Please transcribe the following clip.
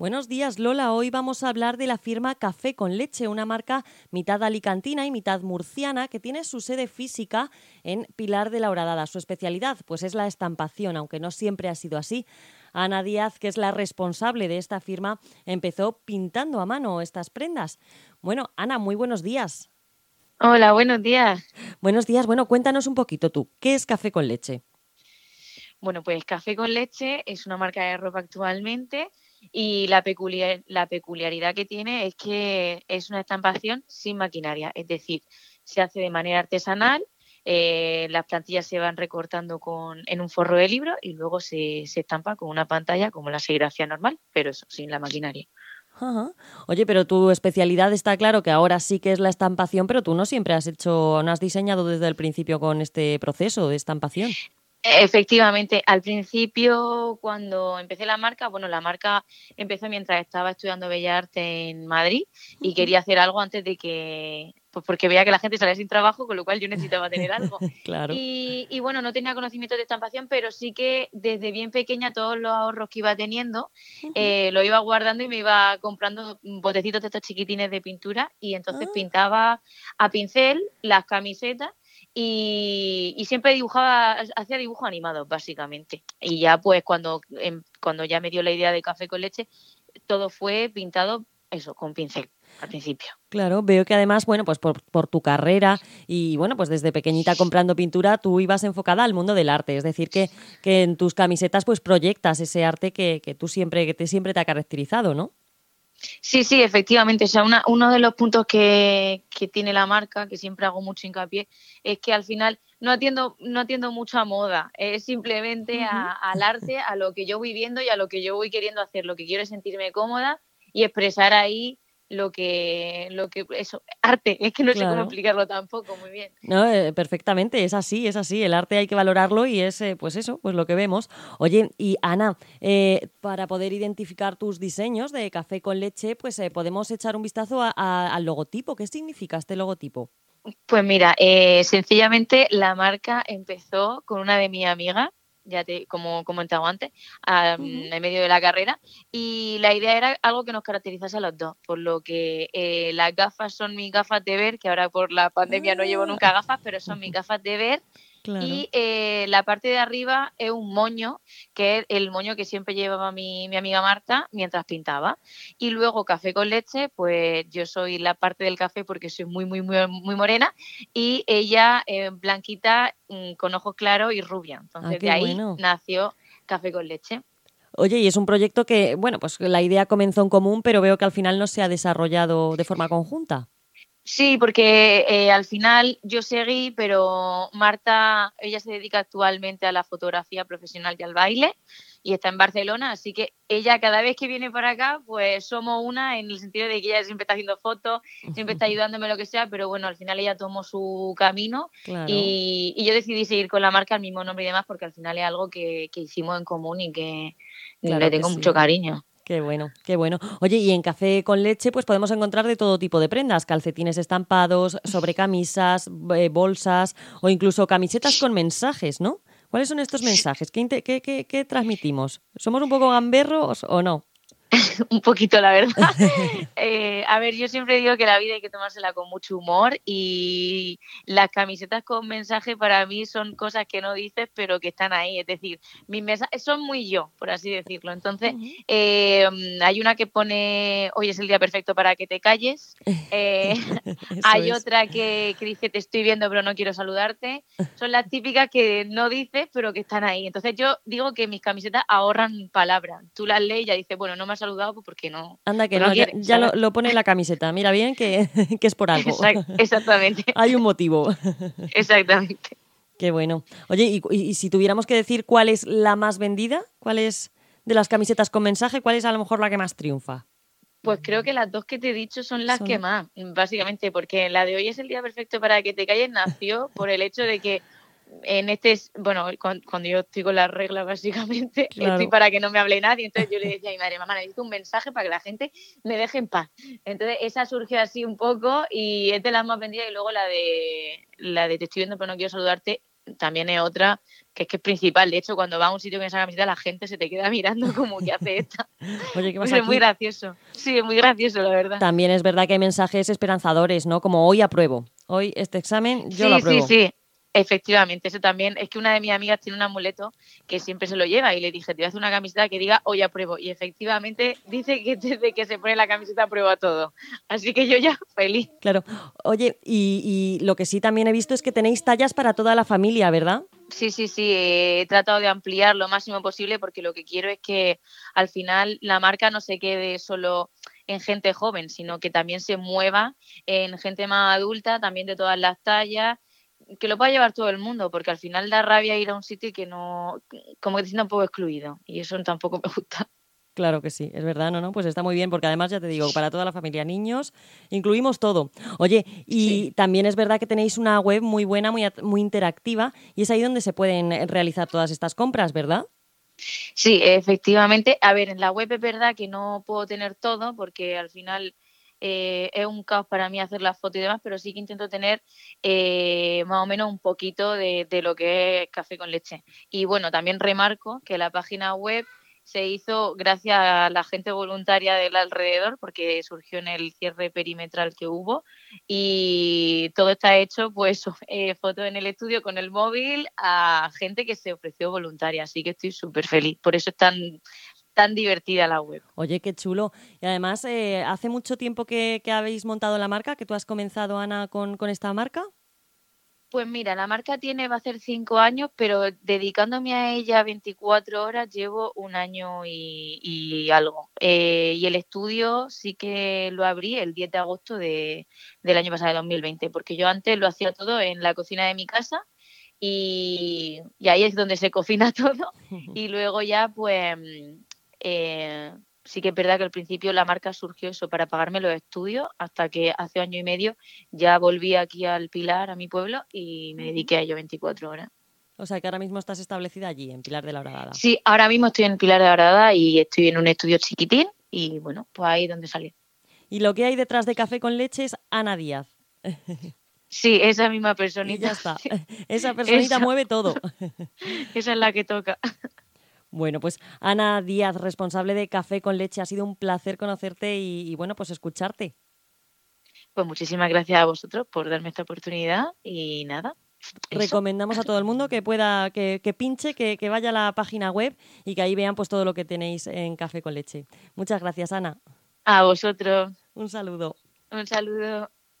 Buenos días, Lola. Hoy vamos a hablar de la firma Café con Leche, una marca mitad alicantina y mitad murciana que tiene su sede física en Pilar de la Horadada. Su especialidad, pues, es la estampación, aunque no siempre ha sido así. Ana Díaz, que es la responsable de esta firma, empezó pintando a mano estas prendas. Bueno, Ana, muy buenos días. Hola, buenos días. Buenos días. Bueno, cuéntanos un poquito tú, ¿qué es Café con Leche? Bueno, pues Café con Leche es una marca de ropa actualmente y la, la peculiaridad que tiene es que es una estampación sin maquinaria, es decir, se hace de manera artesanal, eh, las plantillas se van recortando con, en un forro de libro y luego se, se estampa con una pantalla como la serigrafía normal, pero eso, sin la maquinaria. Oye, pero tu especialidad está claro que ahora sí que es la estampación, pero tú no siempre has hecho, no has diseñado desde el principio con este proceso de estampación. Efectivamente, al principio cuando empecé la marca, bueno, la marca empezó mientras estaba estudiando Bellas Artes en Madrid y quería hacer algo antes de que, pues porque veía que la gente salía sin trabajo, con lo cual yo necesitaba tener algo. claro. Y, bueno, no tenía conocimiento de estampación, pero sí que desde bien pequeña todos los ahorros que iba teniendo eh, lo iba guardando y me iba comprando botecitos de estos chiquitines de pintura y entonces ah. pintaba a pincel las camisetas y, siempre dibujaba, hacía dibujos animados, básicamente. Y ya pues cuando, em, cuando ya me dio la idea de café con leche, todo fue pintado eso, con pincel al principio. Claro, veo que además, bueno, pues por, por, tu carrera y bueno, pues desde pequeñita comprando pintura, tú ibas enfocada al mundo del arte, es decir, que, que en tus camisetas pues proyectas ese arte que, que tú siempre, que te, siempre te ha caracterizado, ¿no? Sí, sí, efectivamente. O sea, uno de los puntos que, que, tiene la marca, que siempre hago mucho hincapié, es que al final no atiendo, no atiendo mucha moda, es simplemente al arte, a lo que yo voy viendo y a lo que yo voy queriendo hacer. Lo que quiero es sentirme cómoda y expresar ahí lo que, lo que, eso, arte, es que no sé cómo explicarlo tampoco muy bien. No, eh, perfectamente, es así, es así, el arte hay que valorarlo y es, eh, pues eso, pues lo que vemos. Oye, y Ana, eh, para poder identificar tus diseños de café con leche, pues podemos echar un vistazo al logotipo. ¿Qué significa este logotipo? Pues mira, sencillamente la marca empezó con una de mis amigas ya te, como comentaba antes, en medio de la carrera. Y la idea era algo que nos caracterizase a los dos, por lo que eh, las gafas son mis gafas de ver, que ahora por la pandemia no llevo nunca ah. gafas, pero son mis gafas de ver y eh, la parte de arriba es un moño, que es el moño que siempre llevaba mi, mi, amiga Marta mientras pintaba. Y luego café con leche, pues yo soy la parte del café porque soy muy, muy, muy, muy morena. Y ella eh, blanquita, mm, con ojos claros y rubia. Entonces ah, de ahí nació café con leche. Oye, y es un proyecto que, bueno, pues la idea comenzó en común, pero veo que al final no se ha desarrollado de forma conjunta. Sí, porque eh, al final yo seguí, pero Marta, ella se dedica actualmente a la fotografía profesional y al baile y está en Barcelona, así que ella cada vez que viene para acá, pues somos una en el sentido de que ella siempre está haciendo fotos, siempre está ayudándome lo que sea, pero bueno, al final ella tomó su camino y, yo decidí seguir con la marca al mismo nombre y demás porque al final es algo que, hicimos en común y que le tengo mucho cariño. Qué bueno, qué bueno. Oye, y en café con leche, pues podemos encontrar de todo tipo de prendas, calcetines estampados, sobrecamisas, eh, bolsas o incluso camisetas con mensajes, ¿no? ¿Cuáles son estos mensajes? ¿Qué, qué, qué, qué transmitimos? ¿Somos un poco gamberros o no? un poquito, la verdad. Eh, a ver, yo siempre digo que la vida hay que tomársela con mucho humor y las camisetas con mensaje para mí son cosas que no dices, pero que están ahí. Es decir, mis mensajes son muy yo, por así decirlo. Entonces, eh, hay una que pone, hoy es el día perfecto para que te calles. Eh, hay otra que, que, dice, te estoy viendo, pero no quiero saludarte. Son las típicas que no dices, pero que están ahí. Entonces, yo digo que mis camisetas ahorran palabras. Tú las lees y ya dices, bueno, no me saludado pues, porque no. Anda, que no, ya, lo, pone en la camiseta. Mira bien que, es por algo. exactamente. Hay un motivo. Exactamente. Qué bueno. Oye, y, si tuviéramos que decir cuál es la más vendida, cuál es de las camisetas con mensaje, cuál es a lo mejor la que más triunfa? Pues creo que las dos que te he dicho son las que más, básicamente, porque la de hoy es el día perfecto para que te calles nació por el hecho de que en este, bueno, cuando, yo estoy con las reglas básicamente, estoy para que no me hable nadie, entonces yo le decía a mi madre, mamá, necesito un mensaje para que la gente me deje en paz. Entonces esa surgió así un poco y es de las más vendidas y luego la de, la de te estoy viendo pero no quiero saludarte, también es otra que es que es principal. De hecho, cuando va a un sitio con esa camiseta, la gente se te queda mirando como que hace esta. Oye, ¿qué pasa es muy gracioso. Sí, es muy gracioso, la verdad. También es verdad que hay mensajes esperanzadores, ¿no? Como hoy apruebo. Hoy este examen yo sí, lo sí, apruebo. sí. Efectivamente, eso también. Es que una de mis amigas tiene un amuleto que siempre se lo lleva y le dije, te voy a hacer una camiseta que diga hoy apruebo. Y efectivamente dice que desde que se pone la camiseta aprueba todo. Así que yo ya feliz. Claro. Oye, y, y lo que sí también he visto es que tenéis tallas para toda la familia, ¿verdad? Sí, sí, sí, he tratado de ampliar lo máximo posible porque lo que quiero es que al final la marca no se quede solo en gente joven, sino que también se mueva en gente más adulta, también de todas las tallas, que lo pueda llevar todo el mundo, porque al final da rabia ir a un sitio que no, como que te sienta un poco excluido, y eso tampoco me gusta. Claro que sí, es verdad, no, no, pues está muy bien, porque además ya te digo, para toda la familia, niños, incluimos todo. Oye, y Sí. también es verdad que tenéis una web muy buena, muy, muy interactiva, y es ahí donde se pueden realizar todas estas compras, ¿verdad? Sí, efectivamente. A ver, en la web es verdad que no puedo tener todo porque al final eh, es un caos para mí hacer las fotos y demás, pero sí que intento tener eh, más o menos un poquito de, lo que es café con leche. Y bueno, también remarco que la página web se hizo gracias a la gente voluntaria del alrededor porque surgió en el cierre perimetral que hubo y todo está hecho pues eh, fotos en el estudio con el móvil a gente que se ofreció voluntaria así que estoy súper feliz por eso es tan tan divertida la web Oye, qué chulo. Y además, eh, ¿hace mucho tiempo que, que habéis montado la marca, que tú has comenzado, Ana, con, con esta marca? pues mira la marca tiene va a ser cinco años pero dedicándome a ella 24 horas llevo un año y, y algo Eh, y el estudio sí que lo abrí el 10 de agosto de, del año pasado de 2020 porque yo antes lo hacía todo en la cocina de mi casa y, y ahí es donde se cocina todo y luego ya pues eh, sí que es verdad que al principio la marca surgió eso para pagarme los estudios hasta que hace año y medio ya volví aquí al Pilar, a mi pueblo y me dediqué a ello 24 horas. O sea, que ahora mismo estás establecida allí, en Pilar de la Horadada. Sí, ahora mismo estoy en Pilar de la Horadada y estoy en un estudio chiquitín y bueno, pues ahí donde salí. Y lo que hay detrás de Café con Leche es Ana Díaz. Sí, esa misma Y personita. ya está. Esa personita Esa. mueve todo. Esa es la que toca. Bueno, pues Ana Díaz, responsable de Café con Leche, ha sido un placer conocerte y, y, bueno, pues escucharte. Pues muchísimas gracias a vosotros por darme esta oportunidad y nada. eso. Recomendamos a todo el mundo que pueda, que, que pinche, que, que vaya a la página web y que ahí vean pues todo lo que tenéis en Café con Leche. Muchas gracias, Ana. A vosotros. Un saludo. Un saludo.